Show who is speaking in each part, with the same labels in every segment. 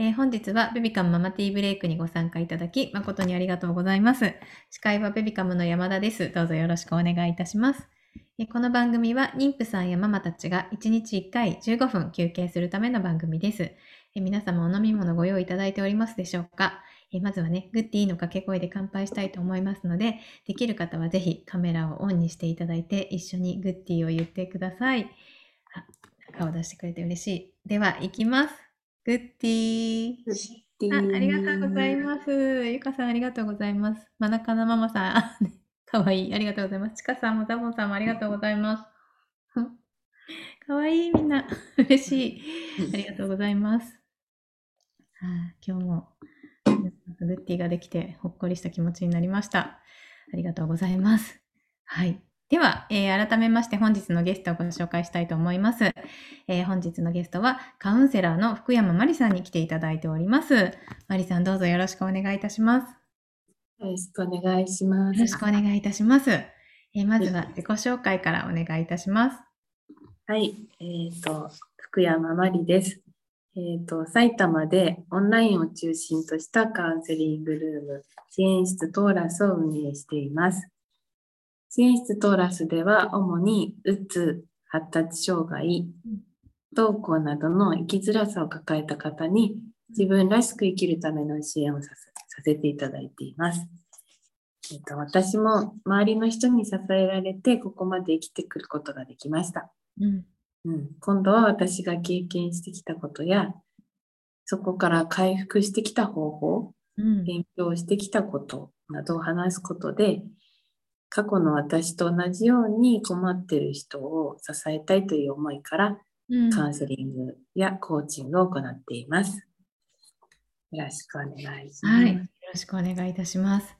Speaker 1: えー本日はベビカムママティーブレイクにご参加いただき誠にありがとうございます。司会はベビカムの山田です。どうぞよろしくお願いいたします。えこの番組は妊婦さんやママたちが1日1回15分休憩するための番組です。え皆様お飲み物ご用意いただいておりますでしょうかえまずはね、グッディの掛け声で乾杯したいと思いますので、できる方はぜひカメラをオンにしていただいて、一緒にグッディを言ってください。あ、顔出してくれて嬉しい。では、行きます。グッディあありがとうございます。ゆかさん、ありがとうございます。まなかなママさん、かわいい。ありがとうございます。ちかさんもザボンさんもありがとうございます。かわいい、みんな。嬉しい。ありがとうございます。はあ、今日もグッティができてほっこりした気持ちになりました。ありがとうございます。はい。では、えー改めまして本日のゲストをご紹介したいと思います。えー本日のゲストはカウンセラーの福山まりさんに来ていただいております。まりさんどうぞよろしくお願いいたします。
Speaker 2: よろしくお願いします。
Speaker 1: よろしくお願いいたします。えーまずは自己紹介からお願いいたします。
Speaker 2: はい、えっ、と、福山まりです。えっ、と、埼玉でオンラインを中心としたカウンセリングルーム、支援室トーラスを運営しています。支援室トーラスでは、主に、うつ、発達障害、不登校などの生きづらさを抱えた方に、自分らしく生きるための支援をさせさせていただいています。えっと、私も周りの人に支えられて、ここまで生きてくることができました。
Speaker 1: うん。
Speaker 2: うん、今度は私が経験してきたことや、そこから回復してきた方法、
Speaker 1: うん。
Speaker 2: 勉強してきたことなどを話すことで、過去の私と同じように困っている人を支えたいという思いから、
Speaker 1: うん
Speaker 2: カウンセリングやコーチングを行っています。よろしくお願いします。
Speaker 1: はい。よろしくお願いいたします。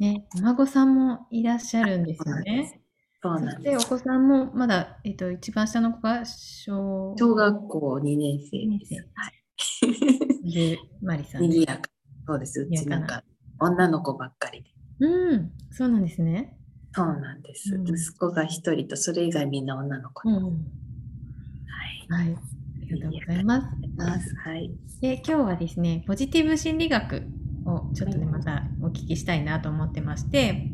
Speaker 1: ね、お孫さんもいらっしゃるんですよね。
Speaker 2: そうなんです。
Speaker 1: 子さんもまだ、えっと、一番下の子が小
Speaker 2: 小学校2年生
Speaker 1: 二
Speaker 2: です
Speaker 1: 年。
Speaker 2: はい。
Speaker 1: でマリさん
Speaker 2: に
Speaker 1: で
Speaker 2: ぎやか。そうです。うちなんか女の子ばっかりで。
Speaker 1: うん、そうなんですね。
Speaker 2: そうなんです。
Speaker 1: うん
Speaker 2: 息子が一人と、それ以外みんな女の子で。
Speaker 1: うん。
Speaker 2: はい。
Speaker 1: はい。ありがとうございます。
Speaker 2: ます。はい。
Speaker 1: で、今日はですね、ポジティブ心理学をちょっとね、またお聞きしたいなと思ってまして、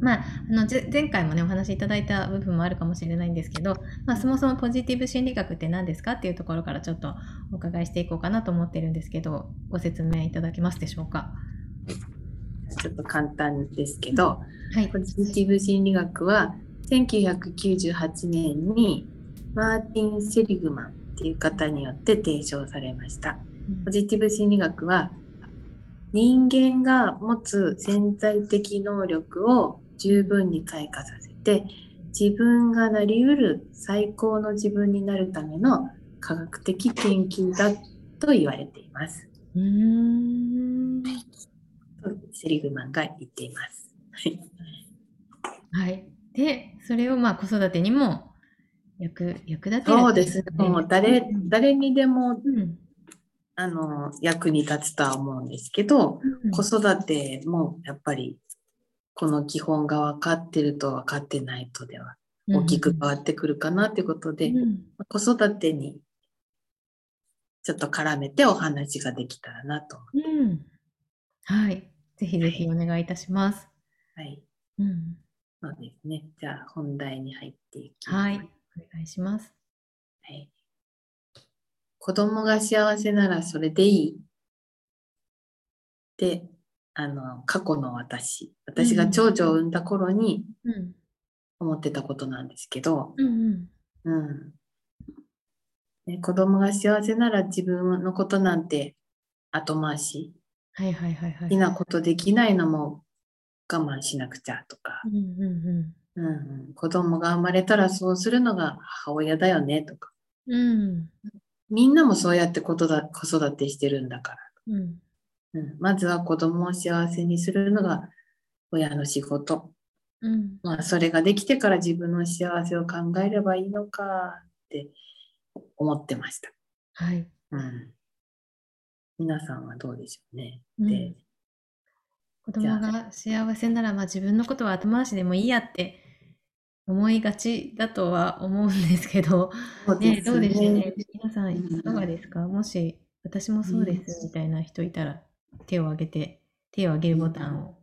Speaker 1: まあ、あのぜ前回もね、お話しいただいた部分もあるかもしれないんですけど、まあ、そもそもポジティブ心理学って何ですかっていうところからちょっとお伺いしていこうかなと思ってるんですけど、ご説明いただけますでしょうか？
Speaker 2: ちょっと簡単ですけど、
Speaker 1: はい。
Speaker 2: ポジティブ心理学は1998年にマーティン・セリグマンっていう方によって提唱されました。ポジティブ心理学は人間が持つ潜在的能力を十分に開花させて自分がなりうる最高の自分になるための科学的研究だと言われています。
Speaker 1: うーん。
Speaker 2: とセリグマンが言っています。はい
Speaker 1: はい。で、それをまあ子育てにも役役立てる
Speaker 2: そうですね。もう誰
Speaker 1: うん
Speaker 2: 誰にでも
Speaker 1: うん
Speaker 2: あの役に立つとは思うんですけど、
Speaker 1: うん
Speaker 2: 子育てもやっぱりこの基本が分かってると分かってないとでは大きく変わってくるかなということで、
Speaker 1: うん
Speaker 2: 子育てにちょっと絡めてお話ができたらなと思う。
Speaker 1: うん。はい。ぜひぜひお願いいたします。
Speaker 2: はい。
Speaker 1: うん。
Speaker 2: そうですね。じゃあ本題に入っていきます。
Speaker 1: はい。お願いします。
Speaker 2: はい。子供が幸せならそれでいいって、あの、過去の私、私が長女を産んだ頃に
Speaker 1: うん。
Speaker 2: 思ってたことなんですけど、
Speaker 1: うんうん。
Speaker 2: うん。ね、子供が幸せなら自分のことなんて後回し。
Speaker 1: はいはいはいはい。
Speaker 2: 好きなことできないのも我慢しなくちゃとか、
Speaker 1: うんうんう
Speaker 2: うんうん、子供が生まれたらそうするのが母親だよねとか、
Speaker 1: ん。うん。
Speaker 2: みんなもそうやって子育てしてるんだから。
Speaker 1: うん。
Speaker 2: うん、まずは子供を幸せにするのが親の仕事。
Speaker 1: うん。
Speaker 2: まあ、それができてから自分の幸せを考えればいいのかって思ってました。
Speaker 1: はい。
Speaker 2: うん、皆さんはどうでしょうね。
Speaker 1: うん
Speaker 2: で、
Speaker 1: 子供が幸せなら、まあ自分のことは後回しでもいいやって思いがちだとは思うんですけど、ね、
Speaker 2: です
Speaker 1: どうでしょうね
Speaker 2: ね。。
Speaker 1: 皆さんいかがですか？もし私もそうですみたいな人いたら、手を挙げて、手を挙げるボタンを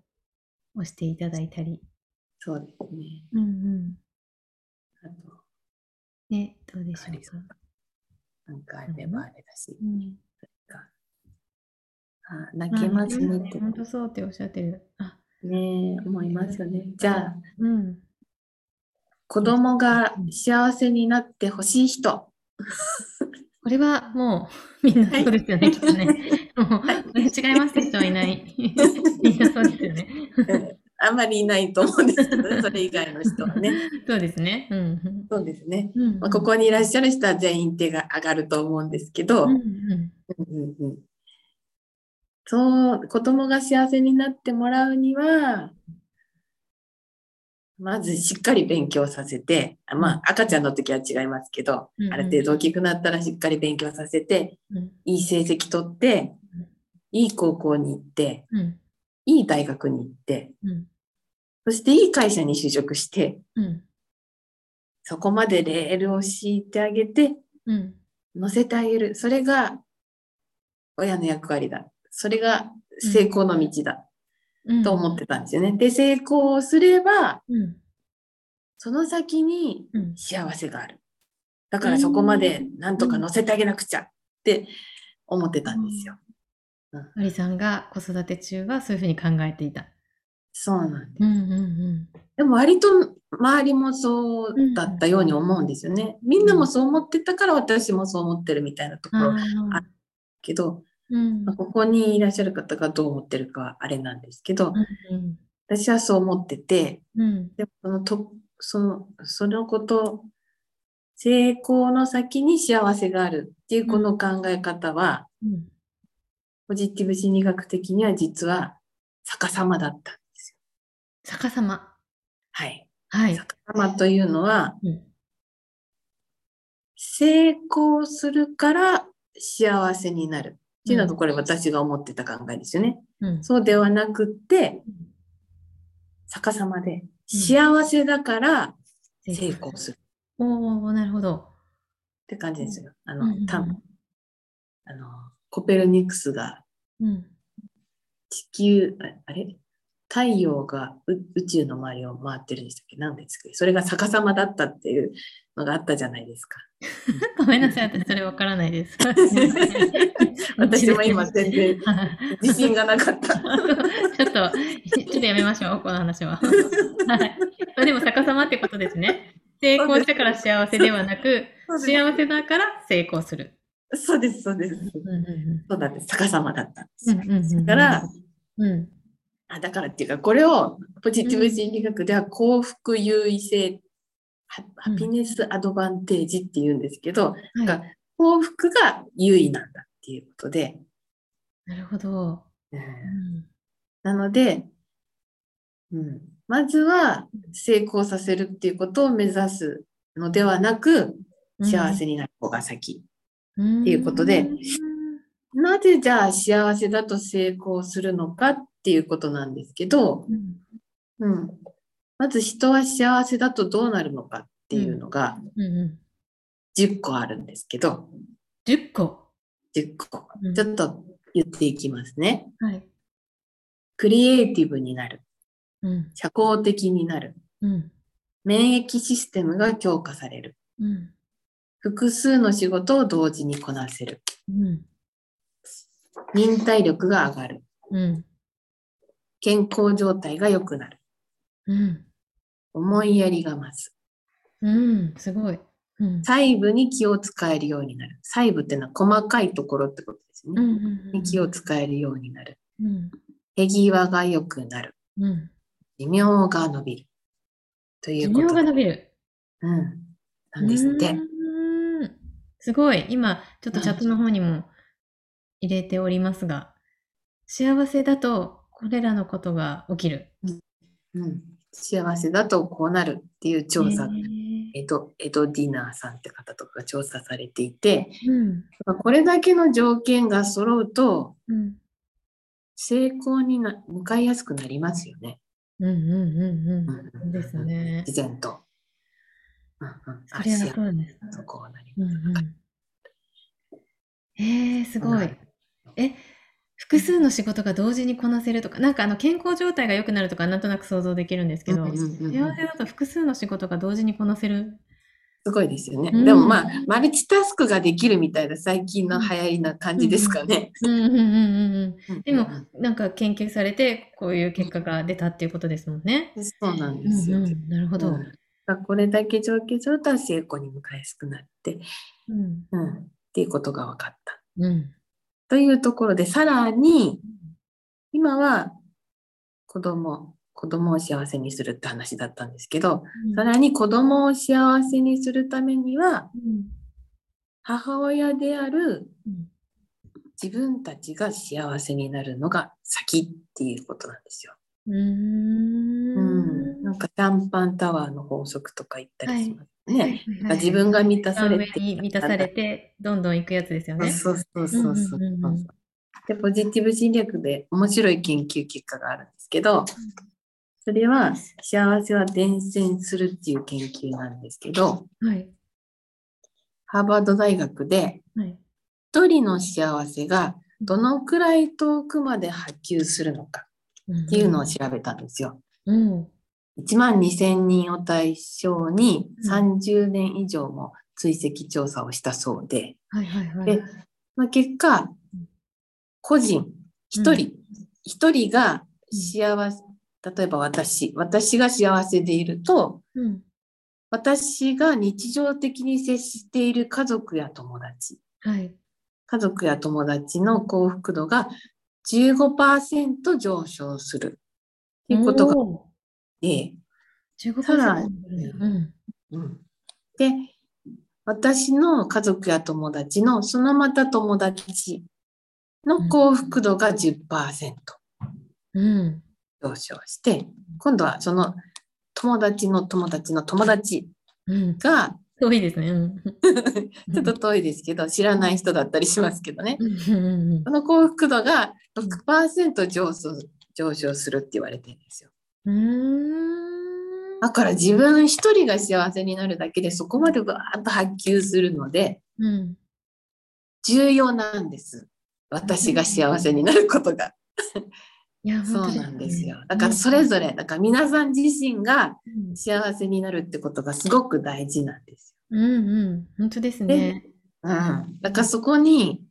Speaker 1: 押していただいたり。
Speaker 2: そうですね。
Speaker 1: うんうん。
Speaker 2: あと、
Speaker 1: ね、どうでしょうか？
Speaker 2: なんかあればあれだし。
Speaker 1: うん。
Speaker 2: あ泣けますねって。
Speaker 1: 本当そうっておっしゃってる。あ、
Speaker 2: ねえ、思いますよね。じゃあ、
Speaker 1: うん。
Speaker 2: 子供が幸せになってほしい人。
Speaker 1: これはもう、みんなそうですよね、きっとね。もう、違いますって人はいない。みんなそうですよね。
Speaker 2: うんあんまりいないと思うんですけどね、それ以外の人はね。
Speaker 1: そうですね。うん。
Speaker 2: そうですね。
Speaker 1: うん。
Speaker 2: まあ、ここにいらっしゃる人は全員手が上がると思うんですけど、
Speaker 1: うんうん。
Speaker 2: うんうんうんそう、子供が幸せになってもらうには、まずしっかり勉強させて、あまあ赤ちゃんの時は違いますけど、
Speaker 1: うんうん
Speaker 2: ある程度大きくなったらしっかり勉強させて、
Speaker 1: うん
Speaker 2: いい成績取って
Speaker 1: うん、
Speaker 2: いい高校に行って、
Speaker 1: うん。
Speaker 2: いい大学に行って、
Speaker 1: うん。
Speaker 2: そしていい会社に就職して、
Speaker 1: うん。
Speaker 2: そこまでレールを敷いてあげて、
Speaker 1: うん。
Speaker 2: 乗せてあげる。それが親の役割だ。それが成功の道だ。
Speaker 1: うん。
Speaker 2: と思ってたんですよね。で、成功すれば、
Speaker 1: うん。
Speaker 2: その先に
Speaker 1: うん。
Speaker 2: 幸せがある。だからそこまでなんとか乗せてあげなくちゃって思ってたんですよ。
Speaker 1: マリさんが子育て中はそういうふうに考えていた。
Speaker 2: そうなんです。
Speaker 1: うんうん
Speaker 2: でも割と周りもそうだったように思うんですよね。みんなもそう思ってたから私もそう思ってるみたいなとこ
Speaker 1: うん。
Speaker 2: ろ
Speaker 1: ああ。
Speaker 2: けど、
Speaker 1: うん。
Speaker 2: まあここにいらっしゃる方がどう思ってるかはあれなんですけど、
Speaker 1: うん
Speaker 2: 私はそう思ってて、
Speaker 1: うん。
Speaker 2: でもそのとそのそのこと、成功の先に幸せがあるっていうこの考え方は、
Speaker 1: うん。
Speaker 2: ポジティブ心理学的には実は逆さまだったんですよ。
Speaker 1: 逆さま。
Speaker 2: はい。
Speaker 1: はい。
Speaker 2: 逆さまというのは、
Speaker 1: うん。
Speaker 2: 成功するから幸せになるっていうのがこれ私が思ってた考えですよね。
Speaker 1: うん。
Speaker 2: そうではなくって、逆さまで幸せだから成功する
Speaker 1: おおなるほど。
Speaker 2: って感じですよ。あの、
Speaker 1: うん
Speaker 2: あの、コペルニクスが
Speaker 1: うん。
Speaker 2: 地球、ああれ？太陽がう宇宙の周りを回ってるんでしたっけ？何ですかそれが逆さまだったっていうのがあったじゃないですか。
Speaker 1: ごめんなさい、私それわからないです。
Speaker 2: 私も今全然 自信がなかった。
Speaker 1: ちょっと、ちょっとやめましょう、この話は。はい。まあでも逆さまってことですね。成功したから幸せではなく、幸せだから成功する。
Speaker 2: そうです、そうです。
Speaker 1: うんうん
Speaker 2: そうなんです。逆さまだったんですよ。
Speaker 1: うんうんうん
Speaker 2: だから、
Speaker 1: うん。
Speaker 2: あだからっていうか、これをポジティブ心理学では幸福優位性、ハハピネスアドバンテージって言うんですけど、
Speaker 1: はい
Speaker 2: が幸福が優位なんだっていうことで、
Speaker 1: なるほど。
Speaker 2: うん。
Speaker 1: うん。
Speaker 2: なので、うん、まずは成功させるっていうことを目指すのではなく、幸せになる方が先。
Speaker 1: って
Speaker 2: いうことでなぜじゃあ幸せだと成功するのかっていうことなんですけど、うん、まず人は幸せだとどうなるのかっていうのが
Speaker 1: うんうん、
Speaker 2: 10個あるんですけど、
Speaker 1: 10個。
Speaker 2: 10個
Speaker 1: うん。
Speaker 2: ちょっと言っていきますね。
Speaker 1: はい。
Speaker 2: クリエイティブになる。
Speaker 1: うん。
Speaker 2: 社交的になる。
Speaker 1: うん。
Speaker 2: 免疫システムが強化される。
Speaker 1: うん。
Speaker 2: 複数の仕事を同時にこなせる。
Speaker 1: うん。
Speaker 2: 忍耐力が上がる。
Speaker 1: うん。
Speaker 2: 健康状態が良くなる。
Speaker 1: うん。
Speaker 2: 思いやりが増す。
Speaker 1: うん。すごい。うん。
Speaker 2: 細部に気を使えるようになる。細部ってのは細かいところってことですね。
Speaker 1: うんうん
Speaker 2: に気を使えるようになる。
Speaker 1: うん。
Speaker 2: 手際が良くなる。
Speaker 1: うん。
Speaker 2: 寿命が伸びる。とい
Speaker 1: 寿
Speaker 2: うことで。
Speaker 1: 命が伸びる。
Speaker 2: うん。なんですって。
Speaker 1: すごい。今、ちょっとチャットの方にも入れておりますが、幸せだとこれらのことが起きる。
Speaker 2: うん。幸せだとこうなるっていう調査。
Speaker 1: へー
Speaker 2: エド、エド・ディナーさんって方とかが調査されていて、
Speaker 1: うん。
Speaker 2: これだけの条件が揃うと、
Speaker 1: うん。
Speaker 2: 成功にな向かいやすくなりますよね。
Speaker 1: うんうんうん
Speaker 2: う
Speaker 1: うん。ですね。
Speaker 2: 自然と。うんうん、
Speaker 1: それは
Speaker 2: あ
Speaker 1: そうです。
Speaker 2: 幸せこうなり
Speaker 1: うんうん。えー、すごい。え、複数の仕事が同時にこなせるとか、なんかあの健康状態が良くなるとかなんとなく想像できるんですけど、
Speaker 2: うんうんうんうん
Speaker 1: 幸せだと複数の仕事が同時にこなせる。
Speaker 2: すごいですよね。
Speaker 1: うん
Speaker 2: でもまあ、マルチタスクができるみたいな最近の流行りな感じですかね。
Speaker 1: でも
Speaker 2: うん、
Speaker 1: なんか研究されて、こういう結果が出たっていうことですもんね。
Speaker 2: そうなん
Speaker 1: う
Speaker 2: ですよ。
Speaker 1: んうん、なるほど。
Speaker 2: うんこれだけ上気状態は成功に向かいやすくなって、
Speaker 1: うん。
Speaker 2: うん、っていうことが分かった。
Speaker 1: うん。
Speaker 2: というところで、さらに、今は子供、子供を幸せにするって話だったんですけど、さらに子供を幸せにするためには、
Speaker 1: うん。
Speaker 2: 母親である
Speaker 1: うん。
Speaker 2: 自分たちが幸せになるのが先っていうことなんですよ。
Speaker 1: うー
Speaker 2: うん、
Speaker 1: ん。
Speaker 2: なんかシャンパンタワーの法則とか言ったりしますね。自分が満たされて
Speaker 1: 満たされて、どんどん行くやつですよね。
Speaker 2: そうそうそうそう。
Speaker 1: うんうんうんうん
Speaker 2: で、ポジティブ心理学で面白い研究結果があるんですけど、それは幸せは伝染するっていう研究なんですけど、
Speaker 1: はい。
Speaker 2: ハーバード大学で
Speaker 1: はい。
Speaker 2: 一人の幸せがどのくらい遠くまで波及するのかっていうのを調べたんですよ。
Speaker 1: うん。
Speaker 2: 1万2000人を対象に
Speaker 1: うん
Speaker 2: 30年以上も追跡調査をしたそうで。でまあ、結果、個人、一人、一人が幸せ、例えば私、私が幸せでいると、
Speaker 1: うん。
Speaker 2: 私が日常的に接している家族や友達、
Speaker 1: はい。
Speaker 2: 家族や友達の幸福度が15%上昇するっていうことがて、
Speaker 1: ー15%
Speaker 2: さらに
Speaker 1: うん。
Speaker 2: うんで、私の家族や友達のそのまた友達の幸福度が10%
Speaker 1: うん。
Speaker 2: 上昇して、今度はその友達の友達の友達
Speaker 1: うん。
Speaker 2: が、
Speaker 1: 遠いですね。うん。
Speaker 2: ちょっと遠いですけど、知らない人だったりしますけどね。その幸福度が6%上昇上昇するって言われてるんですよ。
Speaker 1: うーん。
Speaker 2: だから自分一人が幸せになるだけでそこまでバーッと波及するので
Speaker 1: うん。
Speaker 2: 重要なんです。私が幸せになることが。
Speaker 1: いや、
Speaker 2: そうなんですよ。だからそれぞれ、だから皆さん自身が
Speaker 1: うん
Speaker 2: 幸せになるってことがすごく大事なんです
Speaker 1: うんうん。本当ですね。
Speaker 2: よ。うん。だからそこに、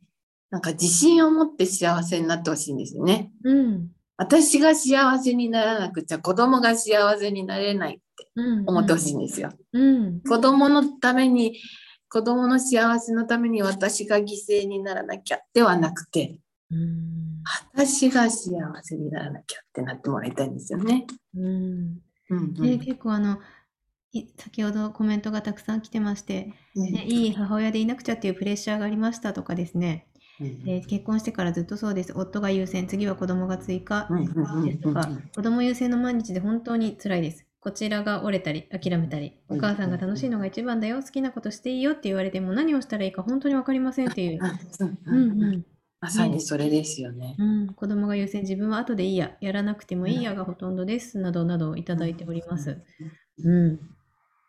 Speaker 2: なんか自信を持って幸せになってほしいんですよね。
Speaker 1: うん。
Speaker 2: 私が幸せにならなくちゃ子供が幸せになれないって
Speaker 1: うん。
Speaker 2: 思ってほしいんですよ。
Speaker 1: うん。
Speaker 2: 子供のために、子供の幸せのために私が犠牲にならなきゃではなくて、
Speaker 1: うん。
Speaker 2: 私が幸せにならなきゃってなってもらいたいんですよね。
Speaker 1: うん。
Speaker 2: うんうん
Speaker 1: で、結構あの、い先ほどコメントがたくさん来てまして、ね、いい母親でいなくちゃっていうプレッシャーがありましたとかですね、
Speaker 2: うん
Speaker 1: えー結婚してからずっとそうです。夫が優先、次は子供が追加。ですとか、子供優先の毎日で本当に辛いです。こちらが折れたり、諦めたり、お母さんが楽しいのが一番だよ、好きなことしていいよって言われても何をしたらいいか本当に分かりませんっていう。
Speaker 2: うん
Speaker 1: う。
Speaker 2: うんん
Speaker 1: うん。
Speaker 2: まさにそれですよね。
Speaker 1: うん、子供が優先、自分は後でいいや、やらなくてもいいやがほとんどです、などなどいただいております。うん。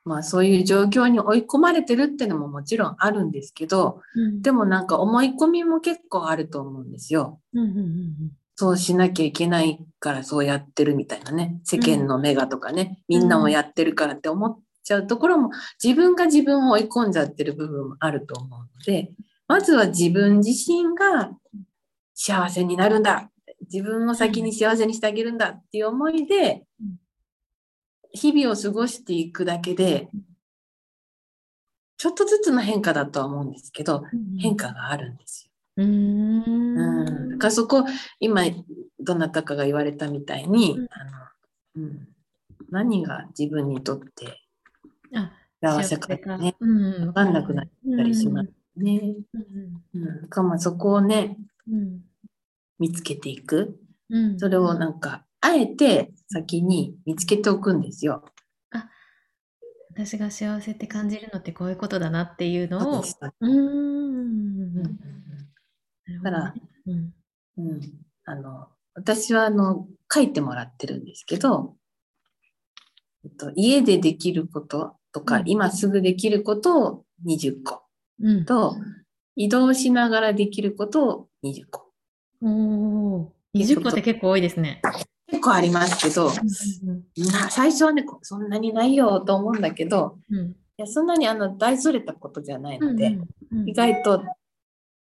Speaker 2: まあそういう状況に追い込まれてるっていうのももちろんあるんですけど、
Speaker 1: うん、
Speaker 2: でもなんか思い込みも結構あると思うんですよ。
Speaker 1: うん、うん、うん
Speaker 2: そうしなきゃいけないからそうやってるみたいなね。世間の目がとかね、みんなもやってるからって思っちゃうところも、自分が自分を追い込んじゃってる部分もあると思うので、まずは自分自身が幸せになるんだ。自分を先に幸せにしてあげるんだっていう思いで
Speaker 1: うん、
Speaker 2: 日々を過ごしていくだけで、ちょっとずつの変化だとは思うんですけど、
Speaker 1: うん。
Speaker 2: 変化があるんですよ。
Speaker 1: うーん。
Speaker 2: うん、だからそこ今どなたかが言われたみたいに、
Speaker 1: うん
Speaker 2: あのうん、何が自分にとって
Speaker 1: あ、
Speaker 2: 幸せか
Speaker 1: か
Speaker 2: ね、
Speaker 1: うん、
Speaker 2: わかんなくなったりしますね。
Speaker 1: うん。
Speaker 2: うん、かもそこをね
Speaker 1: うん。
Speaker 2: 見つけていく
Speaker 1: うん。
Speaker 2: それをなんかあえて先に見つけておくんですよ。
Speaker 1: 私が幸せって感じるのってこういうことだなっていうのを
Speaker 2: だから
Speaker 1: ね、うん。
Speaker 2: うん、あの私はあの書いてもらってるんですけど、えっと、家でできることとか、
Speaker 1: うん
Speaker 2: 今すぐできることを20個
Speaker 1: うん。
Speaker 2: と移動しながらできることを20個。
Speaker 1: おー。20個って結構多いですね。
Speaker 2: 結構ありますけど、最初はね、こそんなにないよと思うんだけど、
Speaker 1: うん
Speaker 2: いやそんなにあの大それたことじゃないので、意外と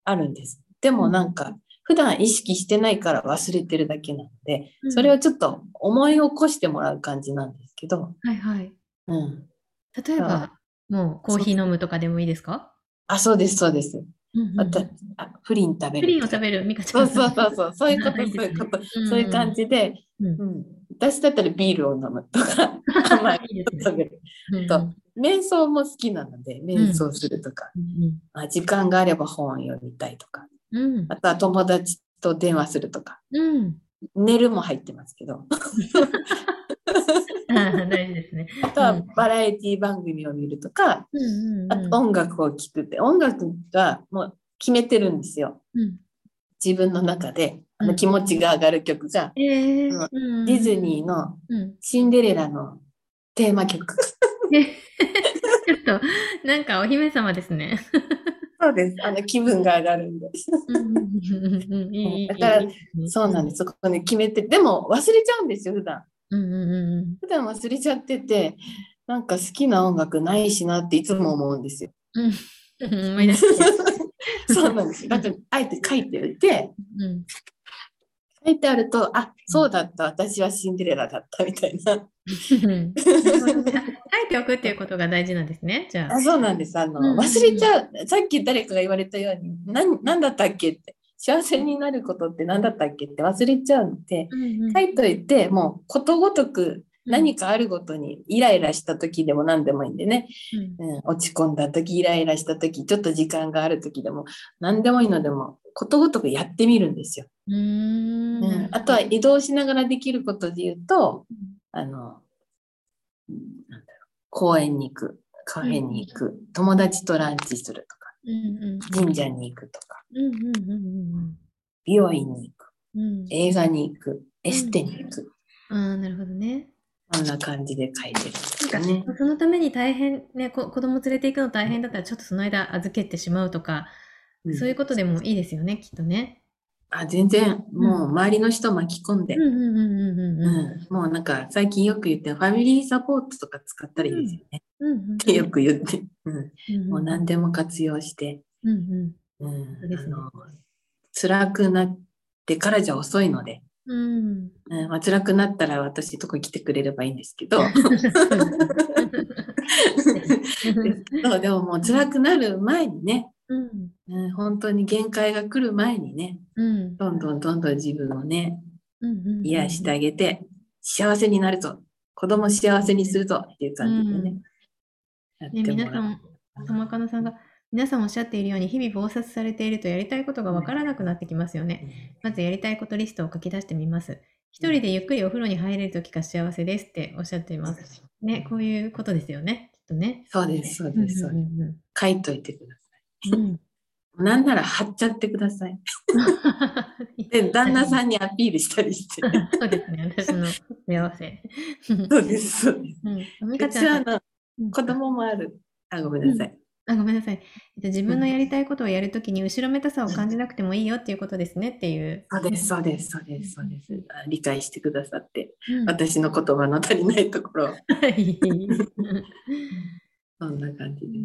Speaker 2: あるんです。でもなんか、普段意識してないから忘れてるだけなので、
Speaker 1: うん
Speaker 2: それをちょっと思い起こしてもらう感じなんですけど、
Speaker 1: はいはい。
Speaker 2: うん。
Speaker 1: 例えば、もうコーヒー飲むとかでもいいですか？
Speaker 2: あ、そうです、そうです。
Speaker 1: うんうん
Speaker 2: あとあプリン食べる。
Speaker 1: プリンを食べる、ミカち
Speaker 2: そう
Speaker 1: ゃん。
Speaker 2: そうそうそう、そう。いうこと、そういうこと、
Speaker 1: うん
Speaker 2: そういう感じで、
Speaker 1: うん。
Speaker 2: うん。私だったらビールを飲むとか、甘 い
Speaker 1: いいですね。
Speaker 2: 食べる。
Speaker 1: うん。
Speaker 2: と瞑想も好きなので、瞑想するとか、
Speaker 1: うん。
Speaker 2: あ時間があれば本を読みたいとか、
Speaker 1: うん。
Speaker 2: あとは友達と電話するとか、
Speaker 1: うん。
Speaker 2: 寝るも入ってますけど、
Speaker 1: 大事ですね。
Speaker 2: あとは
Speaker 1: うん
Speaker 2: バラエティ番組を見るとか、
Speaker 1: うんうんうん
Speaker 2: あと音楽を聴くって、音楽がもう決めてるんですよ。
Speaker 1: うん
Speaker 2: 自分の中で、あ
Speaker 1: うん
Speaker 2: の気持ちが上がる曲が、
Speaker 1: えー
Speaker 2: うん
Speaker 1: うん
Speaker 2: ディズニーの
Speaker 1: うん
Speaker 2: シンデレラのテーマ曲。
Speaker 1: え ちょっと、なんかお姫様ですね。
Speaker 2: そうです。あの気分が上がるんです。だからそうなんです。そこに決めて、でも忘れちゃうんですよ、普段。
Speaker 1: うんうんうん
Speaker 2: 普段忘れちゃってて、なんか好きな音楽ないしなっていつも思うんですよ。
Speaker 1: うんうん。思い出して。
Speaker 2: そうなんです。だから、あえて書いておいて、
Speaker 1: うん
Speaker 2: 書いてあると、あ、そうだった、私はシンデレラだったみたいな。
Speaker 1: 書いておくっていうことが大事なんですね。じゃあ
Speaker 2: あ。そうなんです。あの、
Speaker 1: うん
Speaker 2: 忘れちゃう。さっき誰かが言われたように、なん、なんだったっけって、幸せになることって何だったっけって忘れちゃうので、
Speaker 1: うんうん。
Speaker 2: 書いといて、もうことごとく何かあるごとにイライラした時でも何でもいいんでね、うん、落ち込んだ時、イライラした時、ちょっと時間がある時でも、何でもいいのでも、ことごとくやってみるんですよ。
Speaker 1: うーん。
Speaker 2: うん、あとは移動しながらできることで言うと、あの、うんなんだろう、公園に行く、カフェに行く、友達とランチするとか、
Speaker 1: うんうん。
Speaker 2: 神社に行くとか、
Speaker 1: うんうんうんうん
Speaker 2: 美容院に行く、
Speaker 1: うん
Speaker 2: 映画に行く、エステに行く、
Speaker 1: ああ、なるほどね。
Speaker 2: そんな感じで書いてるんです
Speaker 1: なんか
Speaker 2: かね。
Speaker 1: そのために大変、ね、こ子供連れて行くの大変だったら、ちょっとその間預けてしまうとか、
Speaker 2: うん。
Speaker 1: そういうことでもいいですよね、きっとね。
Speaker 2: あ全然、もう周りの人巻き込んで、もうなんか最近よく言ってるファミリーサポートとか使ったらいいですよね。ってよく言って、うん、
Speaker 1: うん
Speaker 2: もう何でも活用して、
Speaker 1: うんうん。
Speaker 2: あの辛くなってからじゃ遅いので、
Speaker 1: うん。
Speaker 2: うん。まあ、辛くなったら私とこ来てくれればいいんですけど。そうでももう辛くなる前にね、
Speaker 1: うん
Speaker 2: うん、本当に限界が来る前にね
Speaker 1: うん
Speaker 2: どんどんどんどん自分をね
Speaker 1: うんうん
Speaker 2: 癒してあげて幸せになるぞ子供幸せにするぞっていう感じでね、う。
Speaker 1: 皆さん、玉かなさんが、皆さんおっしゃっているように、日々忙殺されているとやりたいことがわからなくなってきますよね。まずやりたいことリストを書き出してみます。一人でゆっくりお風呂に入れるときが幸せですっておっしゃっています。ね、こういうことですよね、きっとね。
Speaker 2: そうです、そう
Speaker 1: うん
Speaker 2: です、そうです。書いといてくださ
Speaker 1: うんうん
Speaker 2: い。なんなら貼っちゃってください。で、旦那さんにアピールしたりして。
Speaker 1: そうですね、私の幸せ。
Speaker 2: そうです、そうです。
Speaker 1: うん、ち
Speaker 2: はあの
Speaker 1: うん
Speaker 2: 子供もある。あ、ごめんなさい。
Speaker 1: あ、ごめんなさい。えっと自分のやりたいことをやるときに後ろめたさを感じなくてもいいよっていうことですねっていう。
Speaker 2: そうです、そうです、そうです、そうです。あ理解してくださって、
Speaker 1: うん
Speaker 2: 私の言葉の足りないところを、
Speaker 1: はい。
Speaker 2: そんな感じで。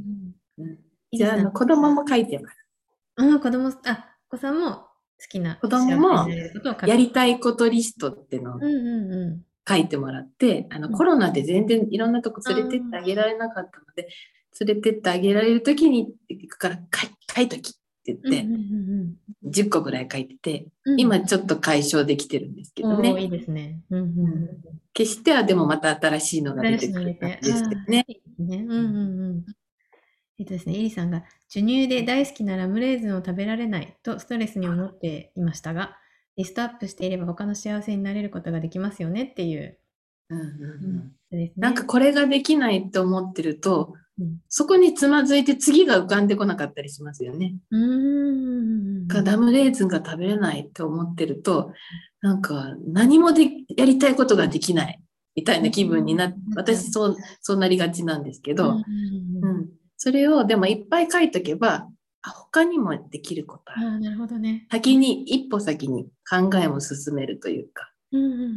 Speaker 2: うんじゃあ、あの子供も書いてます。
Speaker 1: あ、子供、あ、お子さんも好きな
Speaker 2: 子供もやりたいことリストってのを
Speaker 1: うんうんう
Speaker 2: 書いてもらって、あの
Speaker 1: うん
Speaker 2: コロナで全然いろんなとこ連れてってあげられなかったので、連れてってあげられるときに行くから書い書いときって
Speaker 1: ん。
Speaker 2: 言って、
Speaker 1: うんうん
Speaker 2: 10個ぐらい書いてて、
Speaker 1: うんうん、
Speaker 2: 今ちょっと解消できてるんですけど
Speaker 1: おーい
Speaker 2: ね。
Speaker 1: いですね。うんうんうん。
Speaker 2: 決してはでもまた新しいのが出てくる感じですけどね。
Speaker 1: えっとですね、エリさんが、授乳で大好きなラムレーズンを食べられないとストレスに思っていましたが、リストアップしていれば他の幸せになれることができますよねっていう。
Speaker 2: うんうんうんなんかこれができないって思ってると、
Speaker 1: うん
Speaker 2: そこにつまずいて次が浮かんでこなかったりしますよね。
Speaker 1: うーん。
Speaker 2: がラムレーズンが食べれないって思ってると、なんか何もでやりたいことができないみたいな気分になって、
Speaker 1: うん
Speaker 2: 私そうそうなりがちなんですけど、
Speaker 1: うんうん、
Speaker 2: それをでもいっぱい書いとけば、あ他にもできることある。
Speaker 1: ああ、なるほどね。
Speaker 2: 先に、一歩先に考えも進めるというか。
Speaker 1: うんうんうん
Speaker 2: う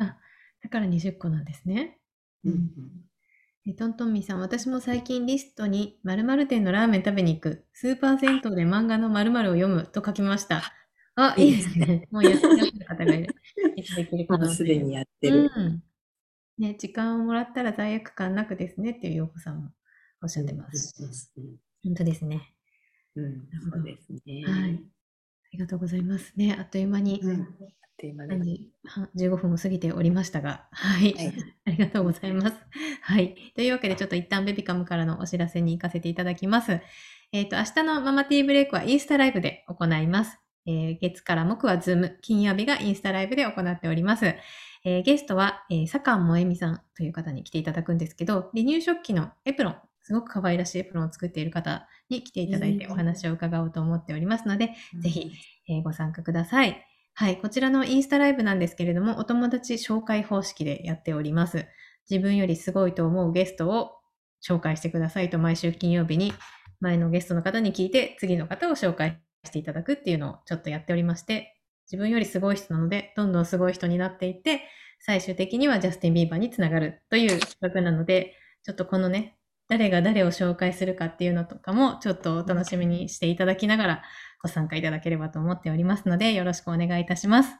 Speaker 1: うん。だから20個なんですね。
Speaker 2: うんうん
Speaker 1: えトントンミーさん、私も最近リストに〇〇店のラーメン食べに行く、スーパー銭湯で漫画の〇〇を読むと書きました。あ、いいですね。もうやってらっしゃる方がいる。いつできるかな
Speaker 2: もうすでにやってる。
Speaker 1: うん。ね、時間をもらったら罪悪感なくですねっていう陽子さんもおっしゃってます。
Speaker 2: うん
Speaker 1: 本当ですね。
Speaker 2: うんそうですね。
Speaker 1: はい。ありがとうございます。ね、あっという間に
Speaker 2: うん。あっという間
Speaker 1: 3
Speaker 2: です
Speaker 1: 時半15分を過ぎておりましたが、はい。
Speaker 2: はい。
Speaker 1: ありがとうございます。はい。というわけで、ちょっと一旦ベビカムからのお知らせに行かせていただきます。えっ、と、明日のママティーブレイクはインスタライブで行います。えー月から木はズーム、金曜日がインスタライブで行っております。えーゲストは、えー、坂もえみさんという方に来ていただくんですけど、離乳食期のエプロン、すごく可愛らしいエプロンを作っている方に来ていただいて
Speaker 2: うん
Speaker 1: お話を伺おうと思っておりますので、ぜひ、えーご参加ください。はい、こちらのインスタライブなんですけれども、お友達紹介方式でやっております。自分よりすごいと思うゲストを紹介してくださいと毎週金曜日に前のゲストの方に聞いて次の方を紹介していただくっていうのをちょっとやっておりまして、自分よりすごい人なので、どんどんすごい人になっていって、最終的にはジャスティン・ビーバーにつながるという企画なので、ちょっとこのね、誰が誰を紹介するかっていうのとかも、ちょっとお楽しみにしていただきながらご参加いただければと思っておりますので、よろしくお願いいたします。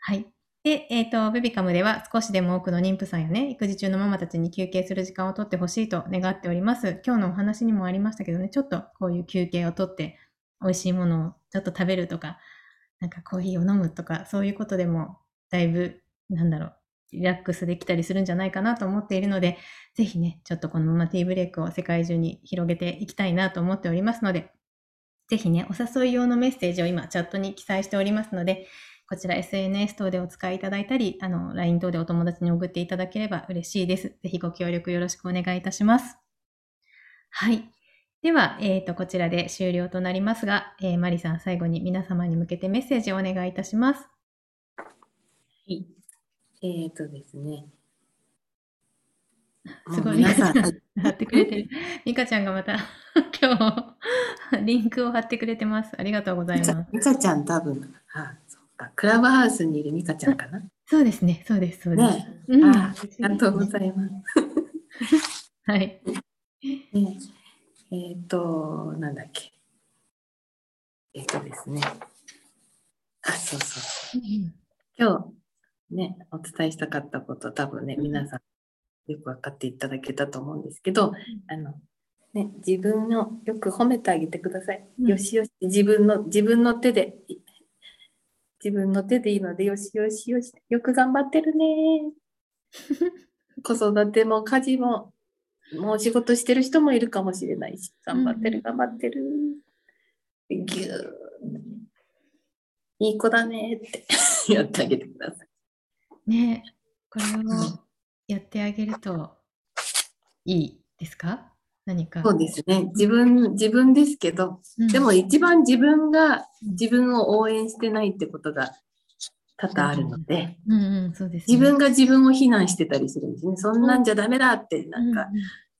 Speaker 1: はい。で、えっ、と、ベビカムでは少しでも多くの妊婦さんやね、育児中のママたちに休憩する時間をとってほしいと願っております。今日のお話にもありましたけどね、ちょっとこういう休憩をとって、美味しいものをちょっと食べるとか、なんかコーヒーを飲むとか、そういうことでも、だいぶ、なんだろう、リラックスできたりするんじゃないかなと思っているので、ぜひね、ちょっとこのママティーブレイクを世界中に広げていきたいなと思っておりますので、ぜひね、お誘い用のメッセージを今チャットに記載しておりますので、こちら SNS 等でお使いいただいたり、あの、LINE 等でお友達に送っていただければ嬉しいです。ぜひご協力よろしくお願いいたします。はい。では、えっ、と、こちらで終了となりますが、えーマリさん最後に皆様に向けてメッセージをお願いいたします。
Speaker 2: はい。えっ、とですね。
Speaker 1: すごい、
Speaker 2: 皆さん、
Speaker 1: 貼ってくれてる。ミカちゃんがまた 今日、リンクを貼ってくれてます。ありがとうございます。
Speaker 2: ミカちゃん多分、あ、そっか、クラブハウスにいるミカちゃんかな？
Speaker 1: そうですね、そうです、そうです。
Speaker 2: ね
Speaker 1: うん
Speaker 2: あありがとうございます。
Speaker 1: はい。
Speaker 2: ね、えっ、と、なんだっけ。えっ、とですね。あ、そうそうそう。今日ね、お伝えしたかったこと、多分ね、
Speaker 1: うん
Speaker 2: 皆さんよく分かっていただけたと思うんですけど、あの、ね、自分をよく褒めてあげてください。
Speaker 1: うん
Speaker 2: よしよし、自分の、自分の手で、い自分の手でいいので、よしよしよし、よく頑張ってるね。子育ても家事も、もう仕事してる人もいるかもしれないし、頑張って
Speaker 1: うん
Speaker 2: る、頑張ってる。ぎゅーいい子だねって やってあげてください。
Speaker 1: ねこれをやってあげるといいですか？何か。
Speaker 2: そうですね。自分、自分ですけど、
Speaker 1: うん
Speaker 2: でも一番自分が自分を応援してないってことが多々あるので、
Speaker 1: うんうん、そうです、ね。
Speaker 2: 自分が自分を非難してたりするんですね。そんなんじゃダメだって、なんか
Speaker 1: う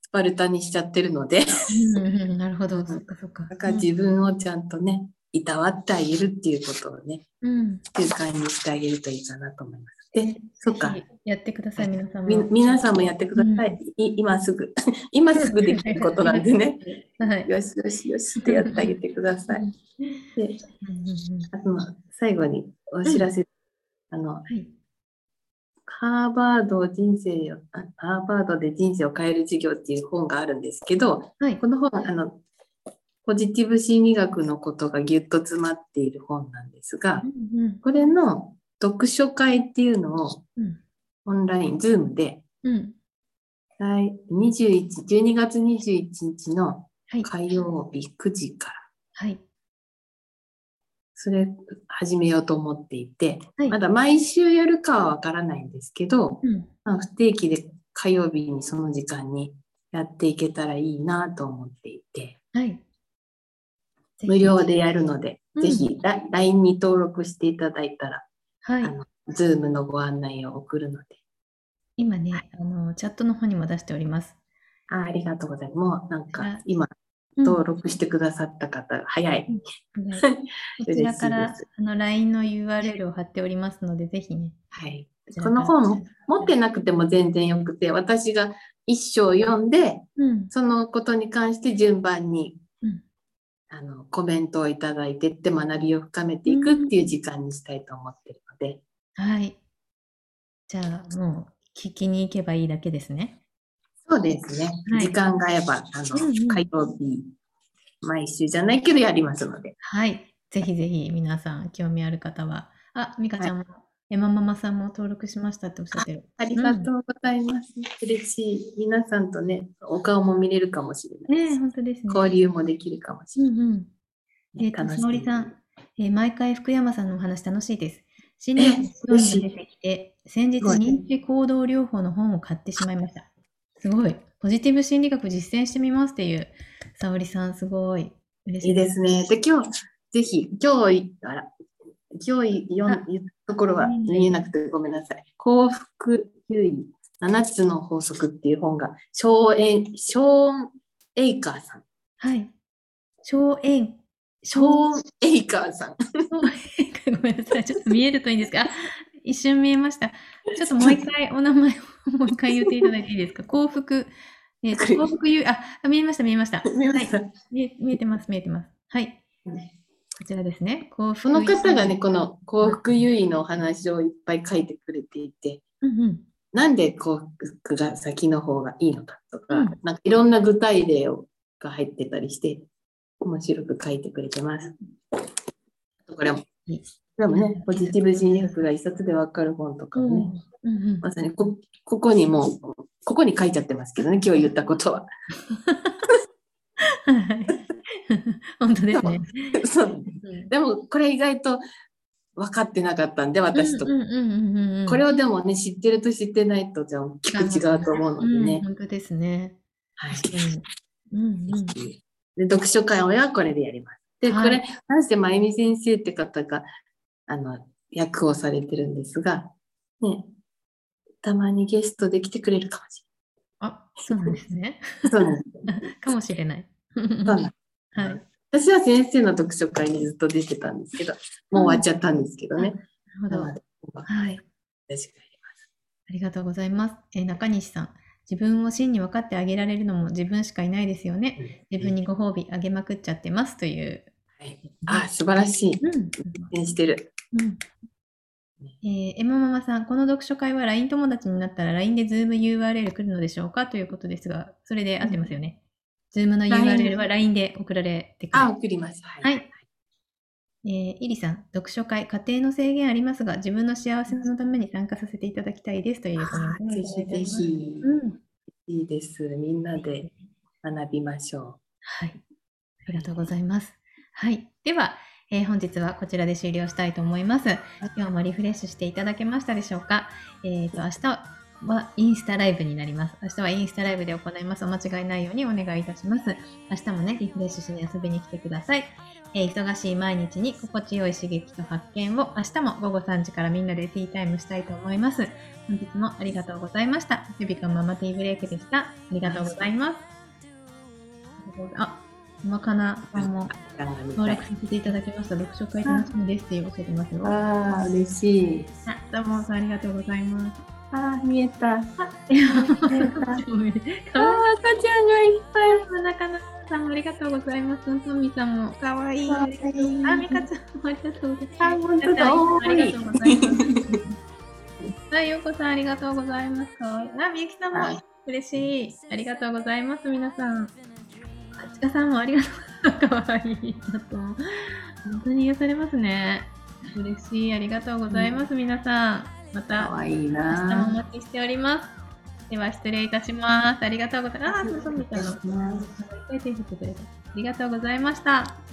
Speaker 2: スパルタにしちゃってるので、
Speaker 1: んうんうんうん、なるほど、そっかそっか。
Speaker 2: だから自分をちゃんとね、いたわってあげるっていうことをね、
Speaker 1: うん、
Speaker 2: 習慣にしてあげるといいかなと思います。で、そっか
Speaker 1: やってください、皆さんも。
Speaker 2: み皆さんもやってください。い今すぐ。今すぐできることなんでね。
Speaker 1: はい。
Speaker 2: よしよしよしってやってあげてください。で、
Speaker 1: うんうんうん
Speaker 2: あとまあ最後にお知らせ、あの、
Speaker 1: はい。
Speaker 2: ハーバード人生を、あハーバードで人生を変える授業っていう本があるんですけど、
Speaker 1: はい。
Speaker 2: この本、あの、ポジティブ心理学のことがぎゅっと詰まっている本なんですが、
Speaker 1: うんうん
Speaker 2: これの読書会っていうのを
Speaker 1: うん
Speaker 2: オンライン、ズームで、
Speaker 1: うん。
Speaker 2: 来21 12月21日の
Speaker 1: はい。
Speaker 2: 火曜日9時から、
Speaker 1: はい。
Speaker 2: それ始めようと思っていて、
Speaker 1: はい
Speaker 2: まだ毎週やるかはわからないんですけど、
Speaker 1: うん。
Speaker 2: まあ、不定期で火曜日にその時間にやっていけたらいいなと思っていて、
Speaker 1: はい。
Speaker 2: 無料でやるので、
Speaker 1: うん
Speaker 2: ぜひラ LINE に登録していただいたら、
Speaker 1: はい
Speaker 2: あ。の、Zoom のご案内を送るので、
Speaker 1: 今ね、あの、チャットの方にも出しております。
Speaker 2: あありがとうございます。もうなん
Speaker 1: はい
Speaker 2: か今、登録してくださった方、早い。
Speaker 1: うん はいこちらからあの LINE の URL を貼っておりますので、ぜひね。
Speaker 2: はい。
Speaker 1: こ
Speaker 2: の本も持ってなくても全然よくて、私が一章読んで、
Speaker 1: うん。
Speaker 2: そのことに関して順番に、
Speaker 1: うん
Speaker 2: あのコメントをいただいてって学びを深めていくっていう時間にしたいと思ってるので、
Speaker 1: はい。じゃあ、もう聞きに行けばいいだけですね。
Speaker 2: そうですね。
Speaker 1: はい
Speaker 2: 時間が合えば、あの、
Speaker 1: うんうん
Speaker 2: 火曜日、毎週じゃないけどやりますので。
Speaker 1: はい。ぜひぜひ皆さん興味ある方は。あ、ミカちゃんも、エマママさんも登録しましたっておっしゃってる。
Speaker 2: ありがとうございます。嬉しい。皆さんとね、お顔も見れるかもしれない
Speaker 1: ね。本当ですね。
Speaker 2: 交流もできるかもしれない。
Speaker 1: うんうん。えっ、と、
Speaker 2: 楽しみ
Speaker 1: 沙織さん、えー毎回福山さんのお話楽しいです。心理学の本が
Speaker 2: 嬉しい
Speaker 1: 出てきて、先日認知行動療法の本を買ってしまいました。すごい。ポジティブ心理学実践してみますっていう、沙織さん、すごい。嬉しい。
Speaker 2: いいですね。で、今日、ぜひ、今日、あら、今日読
Speaker 1: あ
Speaker 2: んところは
Speaker 1: うん
Speaker 2: 見えなくてごめんなさい。幸福優位7つの法則っていう本が、ショーエン、ショーン・エイカーさん。
Speaker 1: はい。荘園。
Speaker 2: ショーン・エイカーさん。
Speaker 1: ごめんなさい。ちょっと見えるといいんですか？あ一瞬見えました。ちょっともう一回お名前をもう一回言っていただいていいですか？幸福。えーと 幸福優あ、あ見えました、見えました。
Speaker 2: 見えました
Speaker 1: はい見え見えてます、見えてます。はい。こちらですね。幸福
Speaker 2: この方がね、この幸福優位のお話をいっぱい書いてくれていて、
Speaker 1: うんうん。
Speaker 2: なんで幸福が先の方がいいのかとか、
Speaker 1: うん
Speaker 2: なんかいろんな具体例をが入ってたりして、面白く書いてくれてます。これも、こ
Speaker 1: いい
Speaker 2: れもね、ポジティブ心理学が一冊でわかる本とかもね、
Speaker 1: うんうん
Speaker 2: まさにこここにもう、ここに書いちゃってますけどね、今日言ったことは。
Speaker 1: はい。本当ですね。
Speaker 2: そう
Speaker 1: うん
Speaker 2: でも、これ意外と分かってなかったんで、私と。
Speaker 1: うんうんうんうんうん
Speaker 2: これをでもね、知ってると知ってないと、じゃあ大きく違うと思うので
Speaker 1: うん
Speaker 2: ね。
Speaker 1: 本当ですね。
Speaker 2: はい。
Speaker 1: うんうんうん。
Speaker 2: で読書会はこれでやります。で、
Speaker 1: はい
Speaker 2: これ、なんしてまゆみ先生って方が、あの、役をされてるんですが、ね、たまにゲストで来てくれるかもし
Speaker 1: あ、そうなんですね。
Speaker 2: れない。そうなんです。
Speaker 1: かもしれない。
Speaker 2: そうなんです
Speaker 1: はい。
Speaker 2: 私は先生の読書会にずっと出てたんですけど、もう終わっちゃったんですけどね。
Speaker 1: なるほど。はい。
Speaker 2: 私がやり
Speaker 1: ありがとうございます。えー中西さん。自分を真に分かってあげられるのも自分しかいないですよね。自分にご褒美あげまくっちゃってますという。
Speaker 2: はい、あ、素晴らしい。
Speaker 1: うん。
Speaker 2: 実践してる。
Speaker 1: うん。えー、エマママさん、この読書会は LINE 友達になったら LINE で Zoom URL 来るのでしょうか？ということですが、それで合ってますよね。Zoom の URL は LINE で送られてくる。
Speaker 2: あ、送ります。は
Speaker 1: はい。えー、イリさん、読書会、家庭の制限ありますが、自分の幸せのために参加させていただきたいですというコメント
Speaker 2: ぜひぜ。ひ、
Speaker 1: うん。
Speaker 2: いいです。みんなで学びましょ
Speaker 1: はい。ありがとうございます。はい。では、えー本日はこちらで終了したいと思います。今日もリフレッシュしていただけましたでしょうか？えっ、と、明日はインスタライブになります。明日はインスタライブで行います。お間違いないようにお願いいたします。明日もね、リフレッシュしに遊びに来てください。えー忙しい毎日に心地よい刺激と発見を明日も午後3時からみんなでティータイムしたいと思います。本日もありがとうございました。ベビカママティーブレイクでした。ありがとうございます。あ、今かなさんも
Speaker 2: う。
Speaker 1: 登録させていただきました。読書会楽しみですっておっしゃってますよ。あ、
Speaker 2: ああ、嬉しい。
Speaker 1: どうもありがとうございます。
Speaker 2: ああ、見えた。あ
Speaker 1: いや、
Speaker 2: かわいい
Speaker 1: かわいい。
Speaker 2: あ、赤ちゃんがいっぱい。
Speaker 1: 中野さんもありがとうございます。トミさんもかわいい。あ、ミカちゃんもありがとうございます。
Speaker 2: あ、本当だ。
Speaker 1: ありがとうございます。あ、ようこさんありがとうございます。かわいい。あ、みゆきさんも
Speaker 2: はい
Speaker 1: 嬉しい。ありがとうございます、皆さん。あちかさんもありがとう。かわいい。ちょっと、本当に癒されますね。嬉しい。ありがとうございます、皆さん。また、
Speaker 2: いい
Speaker 1: 明日もお
Speaker 2: な。
Speaker 1: 待ちしております。では、失礼いたします。ありがとうございます。あ、そうそうみたいな。ありがとうございました。